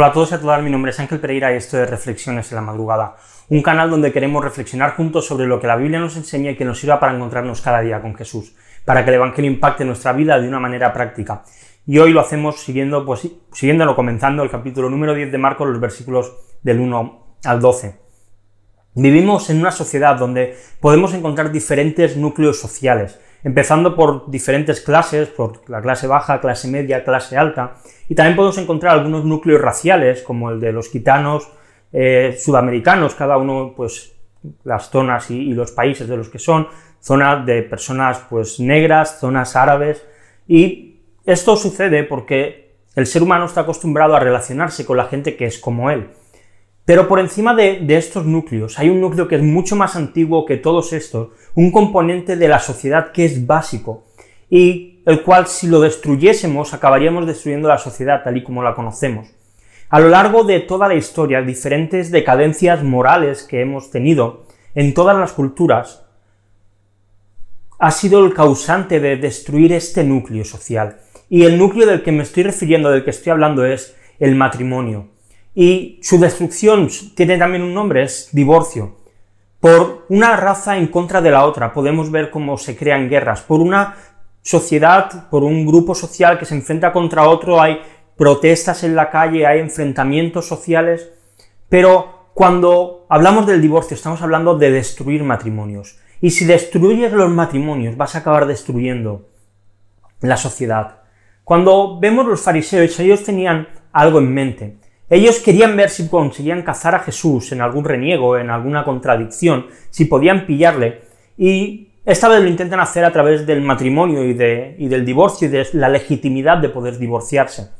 Hola a todos y a todas, mi nombre es Ángel Pereira y esto es Reflexiones en la Madrugada, un canal donde queremos reflexionar juntos sobre lo que la Biblia nos enseña y que nos sirva para encontrarnos cada día con Jesús, para que el Evangelio impacte nuestra vida de una manera práctica. Y hoy lo hacemos siguiendo, pues, siguiéndolo comenzando el capítulo número 10 de Marcos, los versículos del 1 al 12. Vivimos en una sociedad donde podemos encontrar diferentes núcleos sociales, empezando por diferentes clases, por la clase baja, clase media, clase alta, y también podemos encontrar algunos núcleos raciales, como el de los gitanos eh, sudamericanos, cada uno, pues, las zonas y, los países de los que son, zonas de personas, pues, negras, zonas árabes, y esto sucede porque el ser humano está acostumbrado a relacionarse con la gente que es como él. Pero por encima de, estos núcleos hay un núcleo que es mucho más antiguo que todos estos, un componente de la sociedad que es básico y el cual si lo destruyésemos acabaríamos destruyendo la sociedad tal y como la conocemos. A lo largo de toda la historia, diferentes decadencias morales que hemos tenido en todas las culturas ha sido el causante de destruir este núcleo social. Y el núcleo del que me estoy refiriendo, del que estoy hablando, es el matrimonio y su destrucción tiene también un nombre, es divorcio. Por una raza en contra de la otra, podemos ver cómo se crean guerras. Por una sociedad, por un grupo social que se enfrenta contra otro, hay protestas en la calle, hay enfrentamientos sociales, pero cuando hablamos del divorcio estamos hablando de destruir matrimonios. Y si destruyes los matrimonios, vas a acabar destruyendo la sociedad. Cuando vemos los fariseos, ellos tenían algo en mente. Ellos querían ver si conseguían cazar a Jesús en algún reniego, en alguna contradicción, si podían pillarle, y esta vez lo intentan hacer a través del matrimonio y, del divorcio y de la legitimidad de poder divorciarse.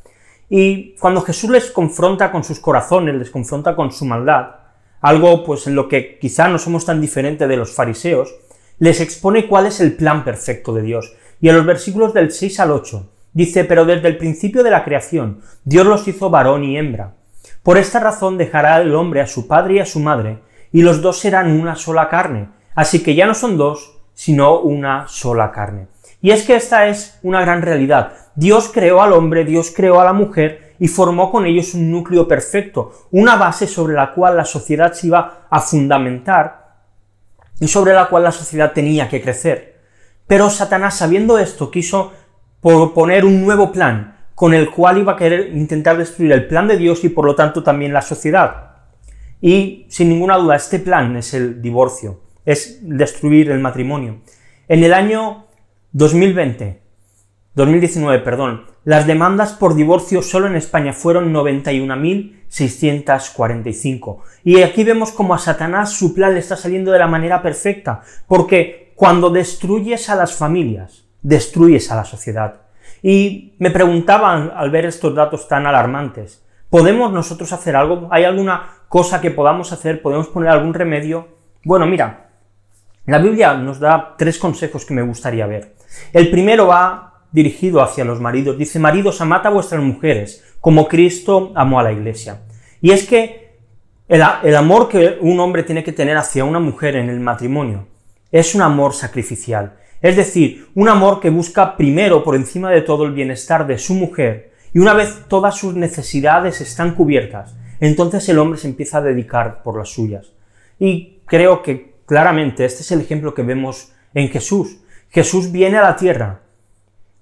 Y cuando Jesús les confronta con sus corazones, les confronta con su maldad, algo pues en lo que quizá no somos tan diferentes de los fariseos, les expone cuál es el plan perfecto de Dios. Y en los versículos del 6 al 8 dice, pero desde el principio de la creación, Dios los hizo varón y hembra. Por esta razón dejará el hombre a su padre y a su madre, y los dos serán una sola carne. Así que ya no son dos, sino una sola carne. Y es que esta es una gran realidad. Dios creó al hombre, Dios creó a la mujer y formó con ellos un núcleo perfecto, una base sobre la cual la sociedad se iba a fundamentar y sobre la cual la sociedad tenía que crecer. Pero Satanás, sabiendo esto, quiso proponer un nuevo plan, con el cual iba a querer intentar destruir el plan de Dios y por lo tanto también la sociedad. Y sin ninguna duda, este plan es el divorcio, es destruir el matrimonio. En el año 2020, 2019, perdón, las demandas por divorcio solo en España fueron 91.645. Y aquí vemos como a Satanás su plan le está saliendo de la manera perfecta, porque cuando destruyes a las familias, destruyes a la sociedad. Y me preguntaban al ver estos datos tan alarmantes, ¿podemos nosotros hacer algo? ¿Hay alguna cosa que podamos hacer? ¿Podemos poner algún remedio? Bueno, mira, la Biblia nos da tres consejos que me gustaría ver. El primero va dirigido hacia los maridos. Dice, maridos, amad a vuestras mujeres, como Cristo amó a la iglesia. Y es que el, el amor que un hombre tiene que tener hacia una mujer en el matrimonio es un amor sacrificial. Es decir, un amor que busca primero por encima de todo el bienestar de su mujer y una vez todas sus necesidades están cubiertas, entonces el hombre se empieza a dedicar por las suyas. Y creo que claramente este es el ejemplo que vemos en Jesús. Jesús viene a la tierra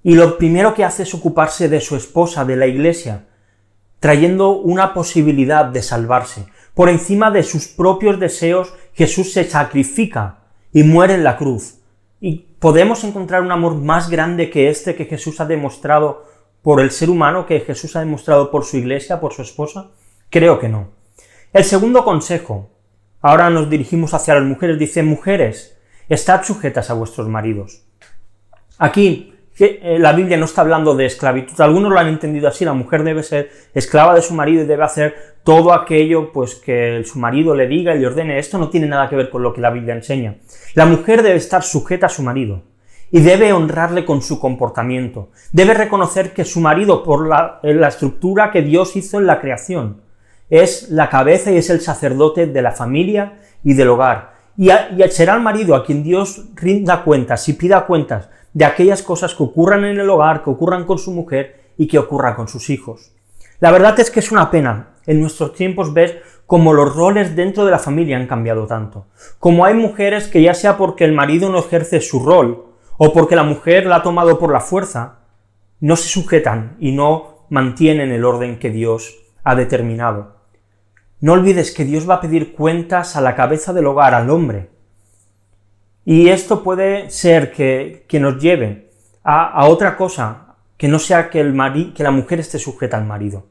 y lo primero que hace es ocuparse de su esposa, de la iglesia, trayendo una posibilidad de salvarse. Por encima de sus propios deseos, Jesús se sacrifica y muere en la cruz ¿Y podemos encontrar un amor más grande que este que Jesús ha demostrado por el ser humano, que Jesús ha demostrado por su iglesia, por su esposa? Creo que no. El segundo consejo, ahora nos dirigimos hacia las mujeres, dice, mujeres, estad sujetas a vuestros maridos. Aquí que eh, la Biblia no está hablando de esclavitud. Algunos lo han entendido así, la mujer debe ser esclava de su marido y debe hacer todo aquello pues que su marido le diga y le ordene. Esto no tiene nada que ver con lo que la Biblia enseña. La mujer debe estar sujeta a su marido y debe honrarle con su comportamiento. Debe reconocer que su marido, por la, la estructura que Dios hizo en la creación, es la cabeza y es el sacerdote de la familia y del hogar. Y, y será el marido a quien Dios rinda cuentas y pida cuentas de aquellas cosas que ocurran en el hogar, que ocurran con su mujer y que ocurran con sus hijos. La verdad es que es una pena. En nuestros tiempos ves como los roles dentro de la familia han cambiado tanto. Como hay mujeres que ya sea porque el marido no ejerce su rol o porque la mujer la ha tomado por la fuerza, no se sujetan y no mantienen el orden que Dios ha determinado. No olvides que Dios va a pedir cuentas a la cabeza del hogar, al hombre. Y esto puede ser que, nos lleve a, otra cosa, que no sea que, el que la mujer esté sujeta al marido.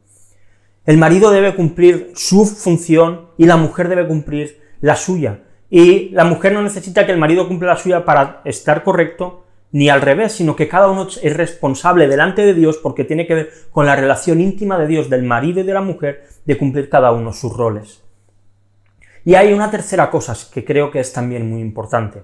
El marido debe cumplir su función y la mujer debe cumplir la suya. Y la mujer no necesita que el marido cumpla la suya para estar correcto, ni al revés, sino que cada uno es responsable delante de Dios porque tiene que ver con la relación íntima de Dios, del marido y de la mujer, de cumplir cada uno sus roles. Y hay una tercera cosa que creo que es también muy importante,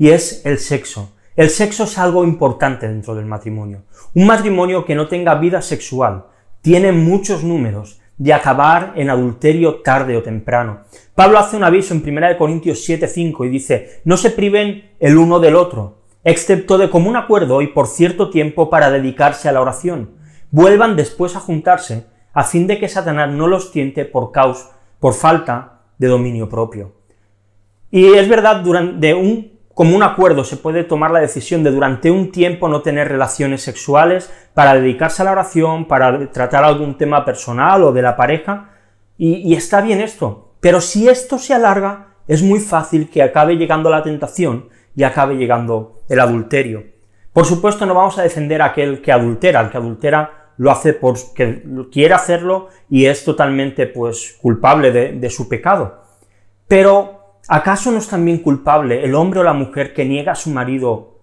y es el sexo. El sexo es algo importante dentro del matrimonio. Un matrimonio que no tenga vida sexual tiene muchos números de acabar en adulterio tarde o temprano. Pablo hace un aviso en 1 Corintios 7:5 y dice, no se priven el uno del otro, excepto de común acuerdo y por cierto tiempo para dedicarse a la oración. Vuelvan después a juntarse, a fin de que Satanás no los tiente por causa, por falta de dominio propio. Y es verdad, durante un común acuerdo se puede tomar la decisión de durante un tiempo no tener relaciones sexuales para dedicarse a la oración, para tratar algún tema personal o de la pareja, y, y está bien esto. Pero si esto se alarga, es muy fácil que acabe llegando la tentación y acabe llegando el adulterio. Por supuesto, no vamos a defender a aquel que adultera, el que adultera lo hace porque quiere hacerlo y es totalmente pues culpable de, de su pecado. Pero, ¿acaso no es también culpable el hombre o la mujer que niega a su marido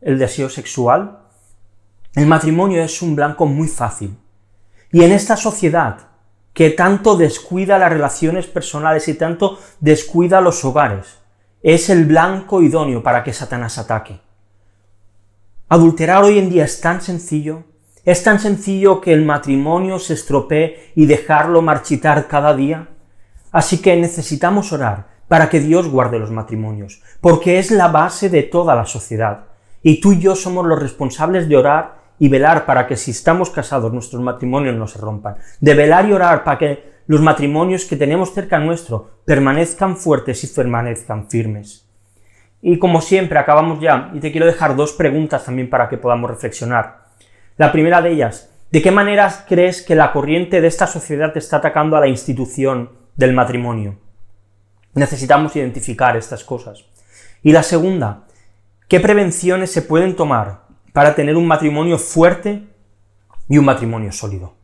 el deseo sexual? El matrimonio es un blanco muy fácil. Y en esta sociedad que tanto descuida las relaciones personales y tanto descuida los hogares, es el blanco idóneo para que Satanás ataque. Adulterar hoy en día es tan sencillo, es tan sencillo que el matrimonio se estropee y dejarlo marchitar cada día. Así que necesitamos orar para que Dios guarde los matrimonios, porque es la base de toda la sociedad. Y tú y yo somos los responsables de orar y velar para que si estamos casados nuestros matrimonios no se rompan. De velar y orar para que los matrimonios que tenemos cerca nuestro permanezcan fuertes y permanezcan firmes. Y como siempre, acabamos ya, y te quiero dejar dos preguntas también para que podamos reflexionar. La primera de ellas, ¿de qué manera crees que la corriente de esta sociedad está atacando a la institución del matrimonio? Necesitamos identificar estas cosas. Y la segunda, ¿qué prevenciones se pueden tomar para tener un matrimonio fuerte y un matrimonio sólido?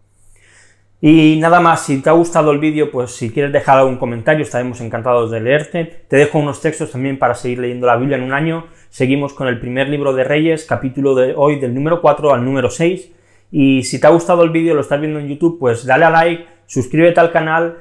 Y nada más, si te ha gustado el vídeo, pues si quieres dejar algún comentario, estaremos encantados de leerte. Te dejo unos textos también para seguir leyendo la Biblia en un año. Seguimos con el primer libro de Reyes, capítulo de hoy del número 4 al número 6. Y si te ha gustado el vídeo, lo estás viendo en YouTube, pues dale a like, suscríbete al canal,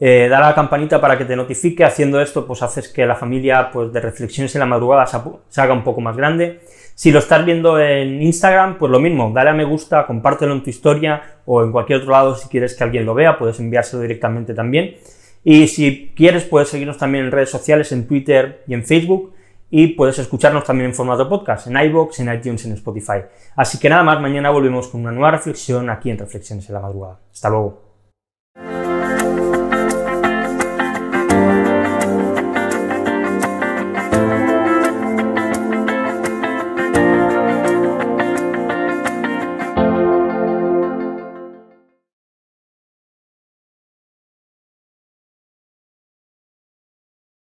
eh, a la campanita para que te notifique. Haciendo esto, pues haces que la familia pues, de reflexiones en la madrugada se haga un poco más grande. Si lo estás viendo en Instagram, pues lo mismo, dale a me gusta, compártelo en tu historia o en cualquier otro lado si quieres que alguien lo vea, puedes enviárselo directamente también. Y si quieres, puedes seguirnos también en redes sociales, en Twitter y en Facebook. Y puedes escucharnos también en formato podcast, en iVoox, en iTunes, en Spotify. Así que nada más, mañana volvemos con una nueva reflexión aquí en Reflexiones en la Madrugada. Hasta luego.